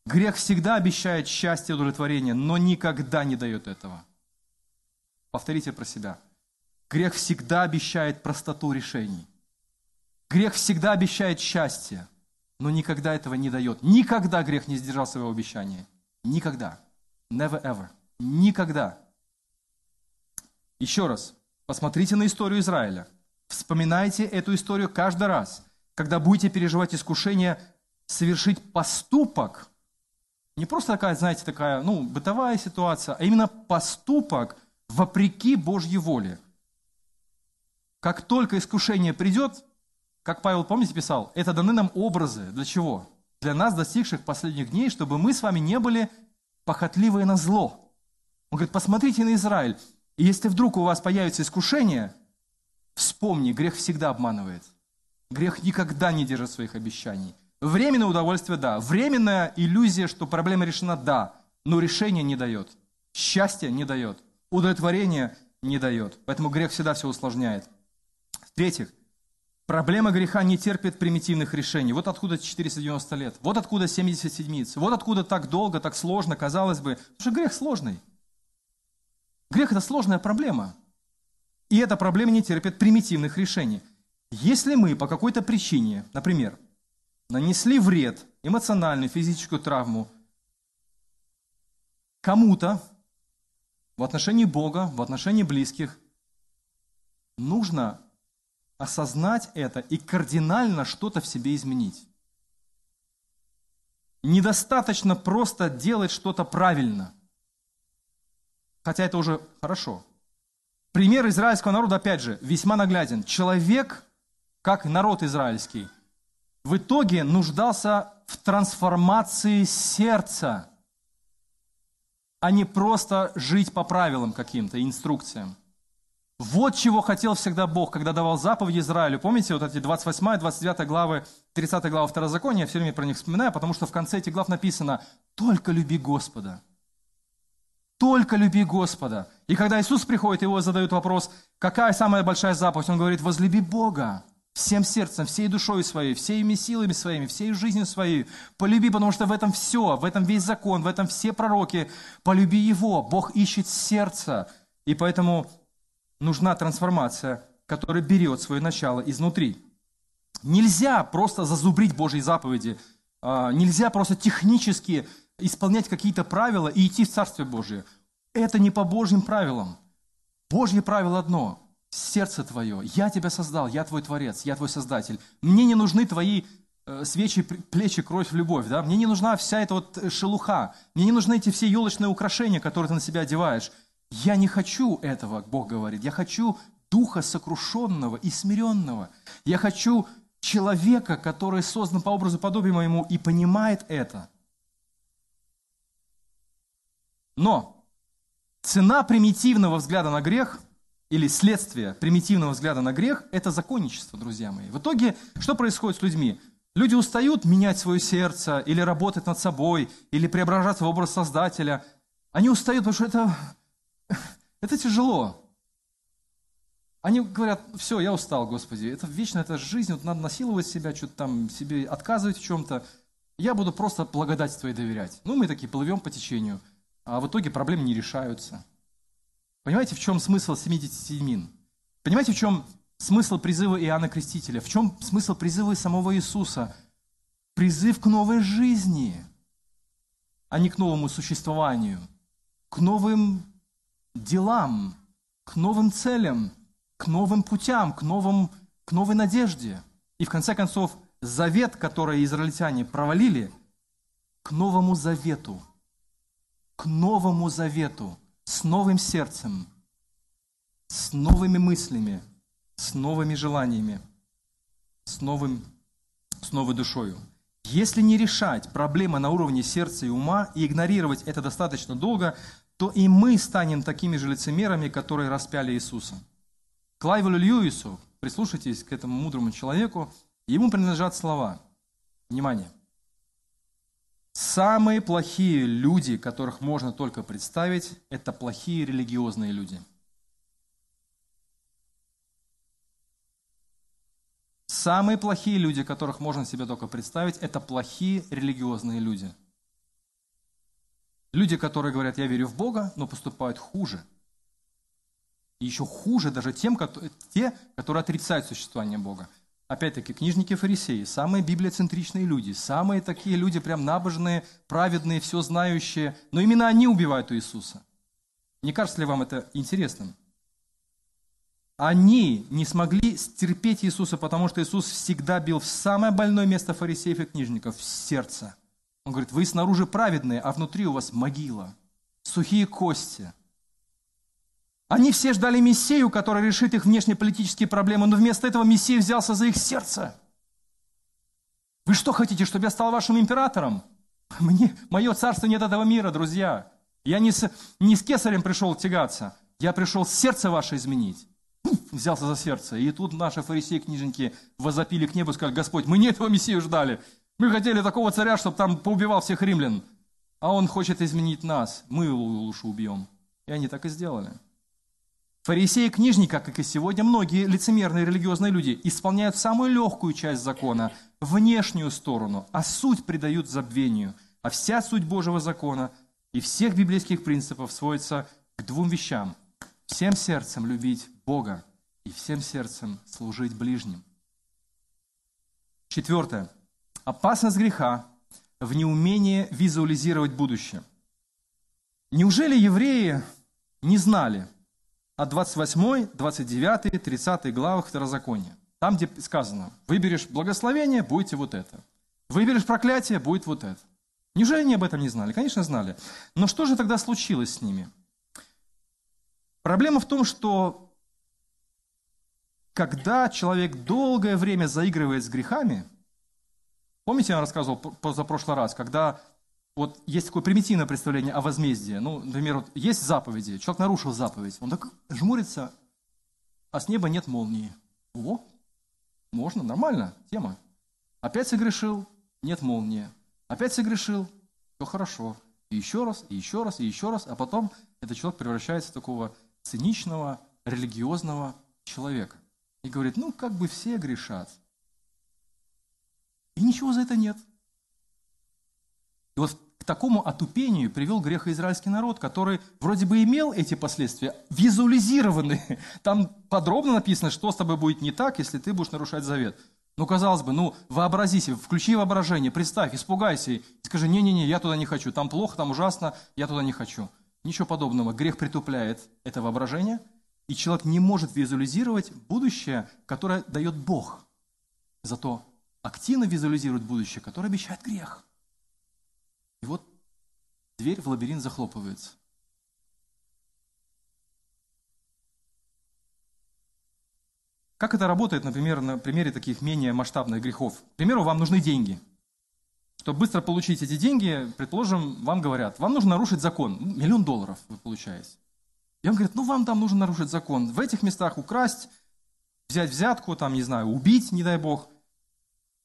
Грех всегда обещает счастье и удовлетворение, но никогда не дает этого. Повторите про себя. Грех всегда обещает простоту решений. Грех всегда обещает счастье, но никогда этого не дает. Никогда грех не сдержал своего обещания. Никогда. Never ever. Никогда. Еще раз, посмотрите на историю Израиля. Вспоминайте эту историю каждый раз, когда будете переживать искушение совершить поступок. Не просто такая, знаете, такая, ну, бытовая ситуация, а именно поступок вопреки Божьей воле. Как только искушение придет, как Павел, помните, писал, это даны нам образы. Для чего? Для нас, достигших последних дней, чтобы мы с вами не были похотливые на зло. Он говорит, посмотрите на Израиль. И если вдруг у вас появится искушение, вспомни, грех всегда обманывает. Грех никогда не держит своих обещаний. Временное удовольствие – да. Временная иллюзия, что проблема решена – да. Но решение не дает. Счастье не дает. Удовлетворение не дает. Поэтому грех всегда все усложняет. В-третьих, Проблема греха не терпит примитивных решений. Вот откуда 490 лет, вот откуда 70 седмиц, вот откуда так долго, так сложно, казалось бы. Потому что грех сложный. Грех – это сложная проблема. И эта проблема не терпит примитивных решений. Если мы по какой-то причине, например, нанесли вред, эмоциональную, физическую травму кому-то в отношении Бога, в отношении близких, нужно осознать это и кардинально что-то в себе изменить. Недостаточно просто делать что-то правильно. Хотя это уже хорошо. Пример израильского народа, опять же, весьма нагляден. Человек, как народ израильский, в итоге нуждался в трансформации сердца, а не просто жить по правилам каким-то, инструкциям. Вот чего хотел всегда Бог, когда давал заповеди Израилю. Помните вот эти 28, 29 главы, 30 глава Второзакония, я все время про них вспоминаю, потому что в конце этих глав написано «Только люби Господа». Только люби Господа. И когда Иисус приходит, его задают вопрос, какая самая большая заповедь? Он говорит, возлюби Бога всем сердцем, всей душой своей, всеми силами своими, всей жизнью своей. Полюби, потому что в этом все, в этом весь закон, в этом все пророки. Полюби Его. Бог ищет сердце. И поэтому нужна трансформация, которая берет свое начало изнутри. Нельзя просто зазубрить Божьи заповеди, а, нельзя просто технически исполнять какие-то правила и идти в Царствие Божие. Это не по Божьим правилам. Божье правило одно – сердце твое. Я тебя создал, я твой Творец, я твой Создатель. Мне не нужны твои э, свечи, плечи, кровь, любовь. Да? Мне не нужна вся эта вот э, шелуха. Мне не нужны эти все елочные украшения, которые ты на себя одеваешь. Я не хочу этого, Бог говорит. Я хочу духа сокрушенного и смиренного. Я хочу человека, который создан по образу подобию моему и понимает это. Но цена примитивного взгляда на грех или следствие примитивного взгляда на грех – это законничество, друзья мои. В итоге что происходит с людьми? Люди устают менять свое сердце или работать над собой, или преображаться в образ Создателя. Они устают, потому что это, это тяжело. Они говорят, все, я устал, Господи, это вечно, это жизнь, вот надо насиловать себя, что-то там себе отказывать в чем-то. Я буду просто благодать Твоей доверять. Ну, мы такие плывем по течению, а в итоге проблемы не решаются. Понимаете, в чем смысл 77? Понимаете, в чем смысл призыва Иоанна Крестителя? В чем смысл призыва самого Иисуса? Призыв к новой жизни, а не к новому существованию, к новым делам, к новым целям – к новым путям, к, новым, к новой надежде. И в конце концов, завет, который израильтяне провалили, к новому завету, к новому завету, с новым сердцем, с новыми мыслями, с новыми желаниями, с, новым, с новой душою. Если не решать проблемы на уровне сердца и ума и игнорировать это достаточно долго, то и мы станем такими же лицемерами, которые распяли Иисуса. Клайву Льюису, прислушайтесь к этому мудрому человеку, ему принадлежат слова. Внимание. Самые плохие люди, которых можно только представить, это плохие религиозные люди. Самые плохие люди, которых можно себе только представить, это плохие религиозные люди. Люди, которые говорят, я верю в Бога, но поступают хуже – и еще хуже даже тем, те, которые отрицают существование Бога. Опять-таки, книжники фарисеи, самые библиоцентричные люди, самые такие люди прям набожные, праведные, все знающие, но именно они убивают Иисуса. Не кажется ли вам это интересным? Они не смогли стерпеть Иисуса, потому что Иисус всегда бил в самое больное место фарисеев и книжников, в сердце. Он говорит, вы снаружи праведные, а внутри у вас могила, сухие кости – они все ждали Мессию, который решит их внешнеполитические проблемы, но вместо этого Мессия взялся за их сердце. Вы что хотите, чтобы я стал вашим императором? Мне, мое царство нет этого мира, друзья. Я не с, не с кесарем пришел тягаться, я пришел сердце ваше изменить. Взялся за сердце. И тут наши фарисеи, книжники возопили к небу и сказали, Господь, мы не этого Мессию ждали. Мы хотели такого царя, чтобы там поубивал всех римлян. А он хочет изменить нас. Мы его лучше убьем. И они так и сделали. Фарисеи и книжники, как и сегодня многие лицемерные религиозные люди, исполняют самую легкую часть закона, внешнюю сторону, а суть придают забвению. А вся суть Божьего закона и всех библейских принципов сводится к двум вещам. Всем сердцем любить Бога и всем сердцем служить ближним. Четвертое. Опасность греха в неумении визуализировать будущее. Неужели евреи не знали – от 28, 29, 30 главах Второзакония. Там, где сказано, выберешь благословение, будете вот это. Выберешь проклятие, будет вот это. Неужели они об этом не знали? Конечно, знали. Но что же тогда случилось с ними? Проблема в том, что когда человек долгое время заигрывает с грехами, помните, я рассказывал за прошлый раз, когда вот есть такое примитивное представление о возмездии. Ну, например, вот есть заповеди, человек нарушил заповедь, он так жмурится, а с неба нет молнии. О, можно, нормально, тема. Опять согрешил, нет молнии. Опять согрешил, все хорошо. И еще раз, и еще раз, и еще раз, а потом этот человек превращается в такого циничного, религиозного человека. И говорит, ну, как бы все грешат. И ничего за это нет. И вот такому отупению привел грехоизраильский народ, который вроде бы имел эти последствия, визуализированные. Там подробно написано, что с тобой будет не так, если ты будешь нарушать завет. Ну, казалось бы, ну, вообрази себе, включи воображение, представь, испугайся и скажи, не-не-не, я туда не хочу, там плохо, там ужасно, я туда не хочу. Ничего подобного. Грех притупляет это воображение, и человек не может визуализировать будущее, которое дает Бог. Зато активно визуализирует будущее, которое обещает грех. И вот дверь в лабиринт захлопывается. Как это работает, например, на примере таких менее масштабных грехов? К примеру, вам нужны деньги. Чтобы быстро получить эти деньги, предположим, вам говорят, вам нужно нарушить закон. Ну, миллион долларов вы получаете. И он говорит, ну вам там нужно нарушить закон. В этих местах украсть, взять взятку, там, не знаю, убить, не дай бог.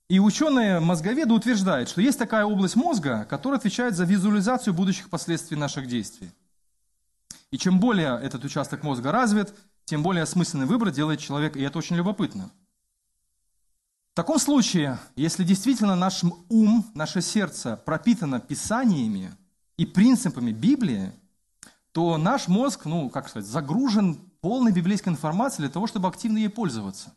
И ученые-мозговеды утверждают, что есть такая область мозга, которая отвечает за визуализацию будущих последствий наших действий. И чем более этот участок мозга развит, тем более осмысленный выбор делает человек, и это очень любопытно. В таком случае, если действительно наш ум, наше сердце пропитано писаниями и принципами Библии, то наш мозг, ну, как сказать, загружен полной библейской информацией для того, чтобы активно ей пользоваться.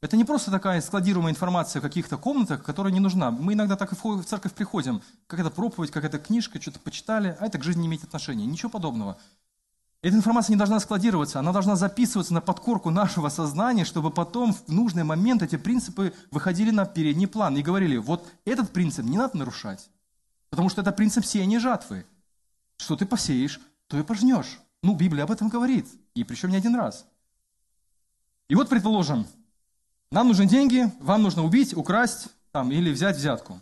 Это не просто такая складируемая информация в каких-то комнатах, которая не нужна. Мы иногда так и в церковь приходим, как это проповедь, как эта книжка, что-то почитали, а это к жизни не имеет отношения. Ничего подобного. Эта информация не должна складироваться, она должна записываться на подкорку нашего сознания, чтобы потом в нужный момент эти принципы выходили на передний план и говорили, вот этот принцип не надо нарушать, потому что это принцип сеяния жатвы. Что ты посеешь, то и пожнешь. Ну, Библия об этом говорит, и причем не один раз. И вот, предположим, нам нужны деньги, вам нужно убить, украсть там, или взять взятку.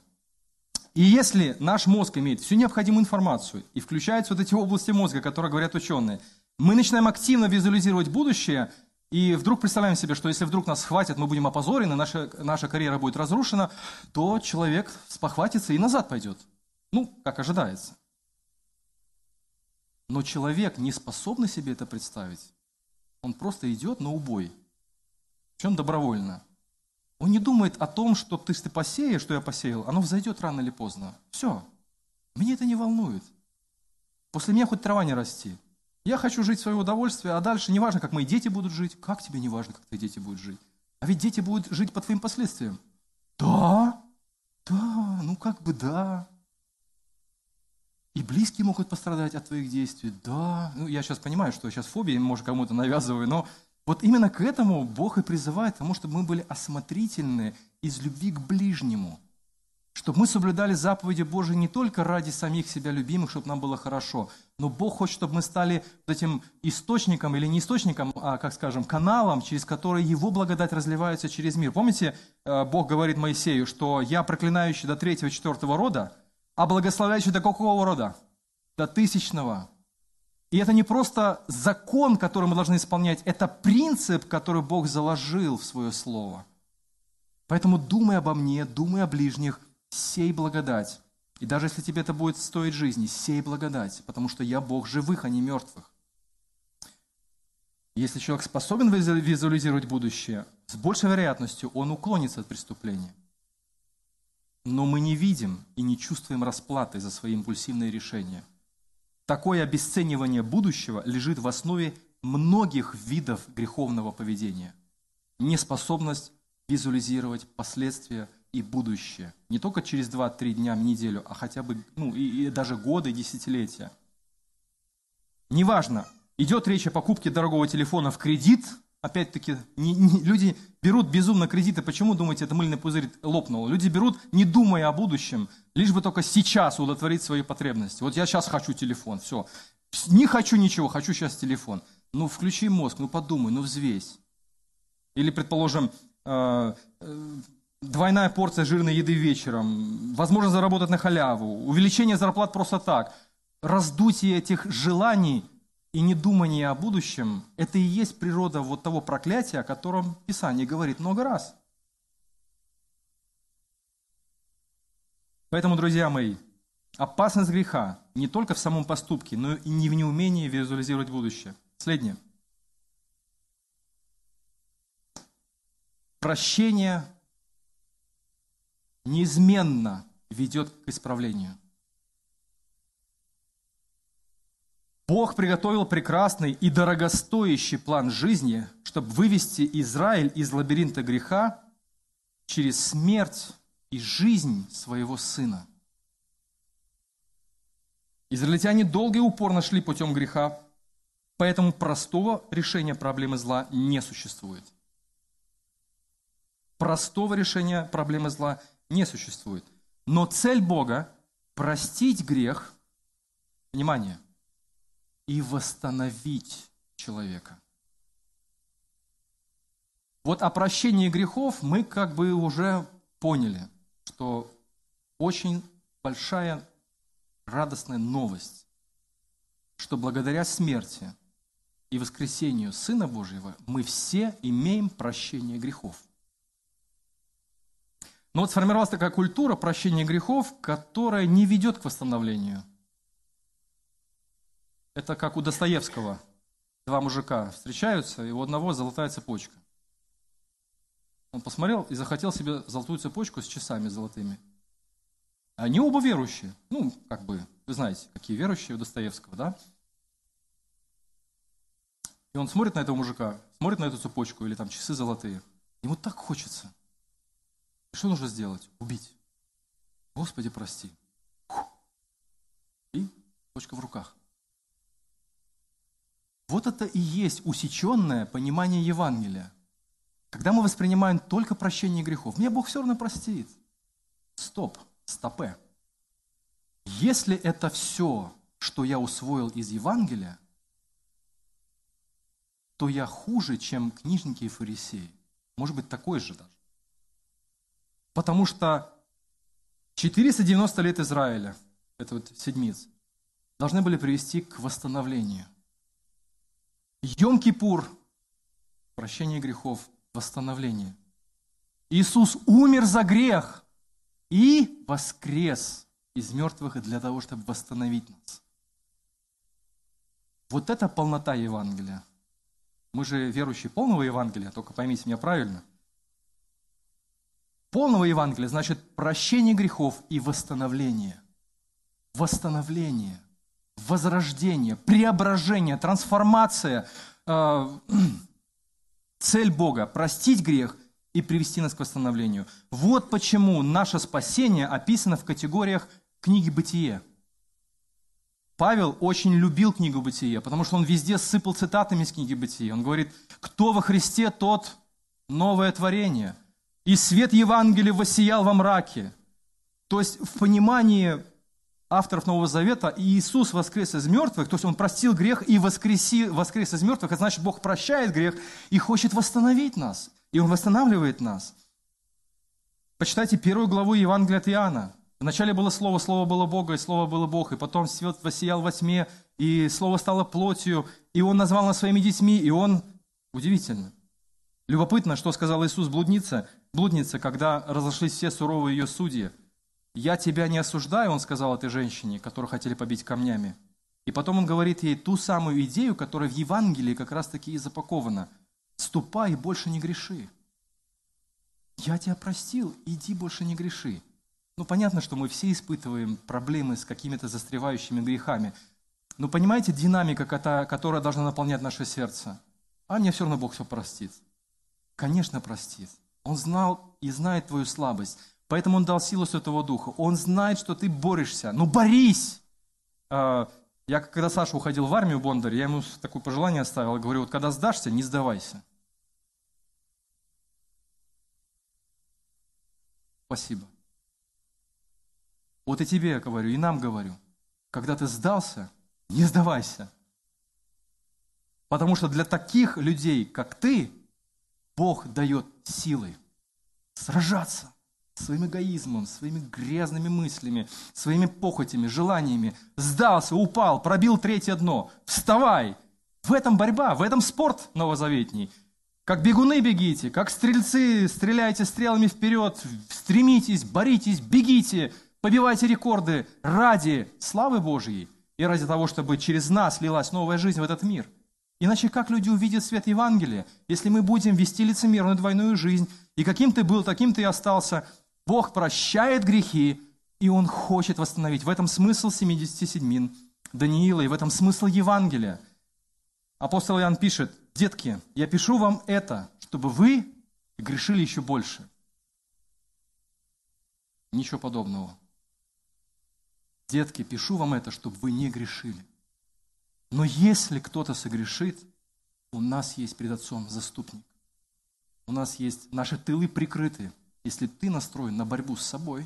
И если наш мозг имеет всю необходимую информацию и включается вот эти области мозга, которые говорят ученые, мы начинаем активно визуализировать будущее, и вдруг представляем себе, что если вдруг нас схватят, мы будем опозорены, наша, наша карьера будет разрушена, то человек спохватится и назад пойдет. Ну, как ожидается. Но человек, не способный себе это представить, он просто идет на убой. Причем добровольно. Он не думает о том, что ты, ты посеешь, что я посеял, оно взойдет рано или поздно. Все. Меня это не волнует. После меня хоть трава не расти. Я хочу жить в свое удовольствие, а дальше не важно, как мои дети будут жить. Как тебе не важно, как твои дети будут жить? А ведь дети будут жить по твоим последствиям. Да, да, ну как бы да. И близкие могут пострадать от твоих действий. Да, ну я сейчас понимаю, что я сейчас фобии, может, кому-то навязываю, но вот именно к этому Бог и призывает, тому, чтобы мы были осмотрительны из любви к ближнему. Чтобы мы соблюдали заповеди Божьи не только ради самих себя любимых, чтобы нам было хорошо, но Бог хочет, чтобы мы стали этим источником или не источником, а, как скажем, каналом, через который Его благодать разливается через мир. Помните, э, Бог говорит Моисею, что «я проклинающий до третьего, четвертого рода, а благословляющий до какого рода? До тысячного». И это не просто закон, который мы должны исполнять, это принцип, который Бог заложил в свое слово. Поэтому думай обо мне, думай о ближних, сей благодать. И даже если тебе это будет стоить жизни, сей благодать, потому что я Бог живых, а не мертвых. Если человек способен визуализировать будущее, с большей вероятностью он уклонится от преступления. Но мы не видим и не чувствуем расплаты за свои импульсивные решения – Такое обесценивание будущего лежит в основе многих видов греховного поведения. Неспособность визуализировать последствия и будущее. Не только через 2-3 дня неделю, а хотя бы ну, и, и даже годы, десятилетия. Неважно, идет речь о покупке дорогого телефона в кредит – опять-таки, не, не, люди берут безумно кредиты. Почему, думаете, это мыльный пузырь лопнул? Люди берут, не думая о будущем, лишь бы только сейчас удовлетворить свои потребности. Вот я сейчас хочу телефон, все. Не хочу ничего, хочу сейчас телефон. Ну, включи мозг, ну подумай, ну взвесь. Или, предположим, э, э, двойная порция жирной еды вечером, возможность заработать на халяву, увеличение зарплат просто так. Раздутие этих желаний – и недумание о будущем – это и есть природа вот того проклятия, о котором Писание говорит много раз. Поэтому, друзья мои, опасность греха не только в самом поступке, но и не в неумении визуализировать будущее. Следнее. Прощение неизменно ведет к исправлению – Бог приготовил прекрасный и дорогостоящий план жизни, чтобы вывести Израиль из лабиринта греха через смерть и жизнь своего Сына. Израильтяне долго и упорно шли путем греха, поэтому простого решения проблемы зла не существует. Простого решения проблемы зла не существует. Но цель Бога – простить грех, внимание, и восстановить человека. Вот о прощении грехов мы как бы уже поняли, что очень большая радостная новость, что благодаря смерти и воскресению Сына Божьего мы все имеем прощение грехов. Но вот сформировалась такая культура прощения грехов, которая не ведет к восстановлению. Это как у Достоевского. Два мужика встречаются, и у одного золотая цепочка. Он посмотрел и захотел себе золотую цепочку с часами золотыми. Они оба верующие. Ну, как бы, вы знаете, какие верующие у Достоевского, да? И он смотрит на этого мужика, смотрит на эту цепочку или там часы золотые. Ему так хочется – что нужно сделать? Убить. Господи, прости. И точка в руках. Вот это и есть усеченное понимание Евангелия. Когда мы воспринимаем только прощение грехов, мне Бог все равно простит. Стоп, стопе. Если это все, что я усвоил из Евангелия, то я хуже, чем книжники и фарисеи. Может быть, такой же даже. Потому что 490 лет Израиля, это вот седмиц, должны были привести к восстановлению. Йом-Кипур, прощение грехов, восстановление. Иисус умер за грех и воскрес из мертвых для того, чтобы восстановить нас. Вот это полнота Евангелия. Мы же верующие полного Евангелия, только поймите меня правильно – полного Евангелия значит прощение грехов и восстановление. Восстановление, возрождение, преображение, трансформация. Э, цель Бога – простить грех и привести нас к восстановлению. Вот почему наше спасение описано в категориях книги «Бытие». Павел очень любил книгу «Бытие», потому что он везде сыпал цитатами из книги «Бытие». Он говорит, кто во Христе, тот новое творение – и свет Евангелия воссиял во мраке. То есть в понимании авторов Нового Завета Иисус воскрес из мертвых, то есть Он простил грех и воскреси, воскрес из мертвых, это значит, Бог прощает грех и хочет восстановить нас. И Он восстанавливает нас. Почитайте первую главу Евангелия от Иоанна. Вначале было Слово, Слово было Бога, и Слово было Бог, и потом свет воссиял во тьме, и Слово стало плотью, и Он назвал нас своими детьми, и Он... Удивительно. Любопытно, что сказал Иисус блуднице, блуднице, когда разошлись все суровые ее судьи. «Я тебя не осуждаю», он сказал этой женщине, которую хотели побить камнями. И потом он говорит ей ту самую идею, которая в Евангелии как раз-таки и запакована. «Ступай больше не греши». «Я тебя простил, иди больше не греши». Ну, понятно, что мы все испытываем проблемы с какими-то застревающими грехами. Но понимаете, динамика, которая должна наполнять наше сердце? А мне все равно Бог все простит. Конечно, простит. Он знал и знает твою слабость. Поэтому Он дал силу Святого Духа. Он знает, что ты борешься. Ну, борись! А, я, когда Саша уходил в армию, Бондарь, я ему такое пожелание оставил. Говорю, вот когда сдашься, не сдавайся. Спасибо. Вот и тебе я говорю, и нам говорю. Когда ты сдался, не сдавайся. Потому что для таких людей, как ты, Бог дает силы сражаться своим эгоизмом, своими грязными мыслями, своими похотями, желаниями. Сдался, упал, пробил третье дно. Вставай! В этом борьба, в этом спорт новозаветний. Как бегуны бегите, как стрельцы стреляйте стрелами вперед, стремитесь, боритесь, бегите, побивайте рекорды ради славы Божьей и ради того, чтобы через нас лилась новая жизнь в этот мир. Иначе как люди увидят свет Евангелия, если мы будем вести лицемерную двойную жизнь, и каким ты был, таким ты и остался? Бог прощает грехи, и Он хочет восстановить. В этом смысл 77 Даниила, и в этом смысл Евангелия. Апостол Иоанн пишет, «Детки, я пишу вам это, чтобы вы грешили еще больше». Ничего подобного. Детки, пишу вам это, чтобы вы не грешили. Но если кто-то согрешит, у нас есть пред Отцом заступник. У нас есть наши тылы прикрыты. Если ты настроен на борьбу с собой,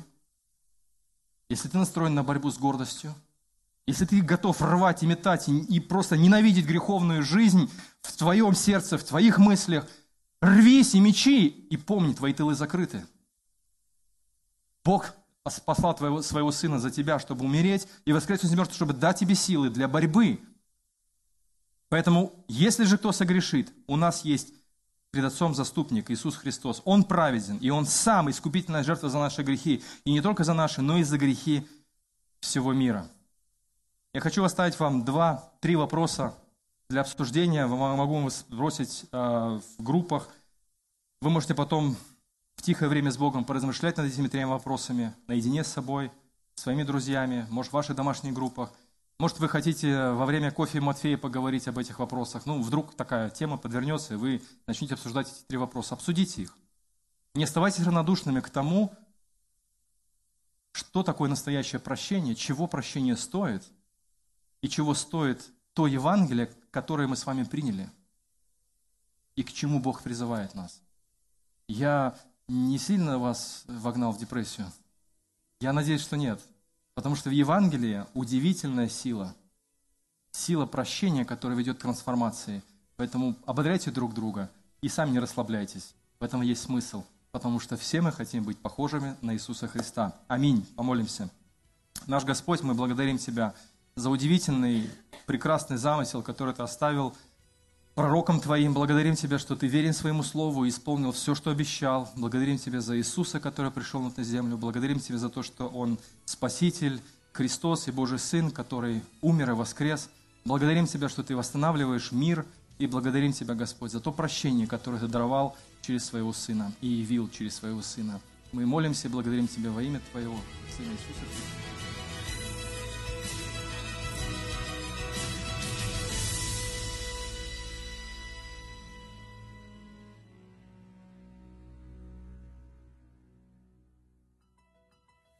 если ты настроен на борьбу с гордостью, если ты готов рвать и метать и, просто ненавидеть греховную жизнь в твоем сердце, в твоих мыслях, рвись и мечи, и помни, твои тылы закрыты. Бог послал твоего, своего сына за тебя, чтобы умереть и воскреснуть из мертвых, чтобы дать тебе силы для борьбы. Поэтому, если же кто согрешит, у нас есть пред Отцом заступник Иисус Христос. Он праведен, и Он сам искупительная жертва за наши грехи. И не только за наши, но и за грехи всего мира. Я хочу оставить вам два-три вопроса для обсуждения. Могу вам бросить э, в группах. Вы можете потом в тихое время с Богом поразмышлять над этими тремя вопросами, наедине с собой, своими друзьями, может, в ваших домашних группах. Может, вы хотите во время кофе Матфея поговорить об этих вопросах. Ну, вдруг такая тема подвернется, и вы начнете обсуждать эти три вопроса. Обсудите их. Не оставайтесь равнодушными к тому, что такое настоящее прощение, чего прощение стоит, и чего стоит то Евангелие, которое мы с вами приняли, и к чему Бог призывает нас. Я не сильно вас вогнал в депрессию? Я надеюсь, что нет. Потому что в Евангелии удивительная сила. Сила прощения, которая ведет к трансформации. Поэтому ободряйте друг друга и сами не расслабляйтесь. В этом есть смысл. Потому что все мы хотим быть похожими на Иисуса Христа. Аминь. Помолимся. Наш Господь, мы благодарим Тебя за удивительный, прекрасный замысел, который Ты оставил – пророком Твоим. Благодарим Тебя, что Ты верен своему Слову и исполнил все, что обещал. Благодарим Тебя за Иисуса, который пришел на эту землю. Благодарим Тебя за то, что Он Спаситель, Христос и Божий Сын, который умер и воскрес. Благодарим Тебя, что Ты восстанавливаешь мир, и благодарим Тебя, Господь, за то прощение, которое Ты даровал через Своего Сына и явил через Своего Сына. Мы молимся и благодарим Тебя во имя Твоего Сына Иисуса Христа.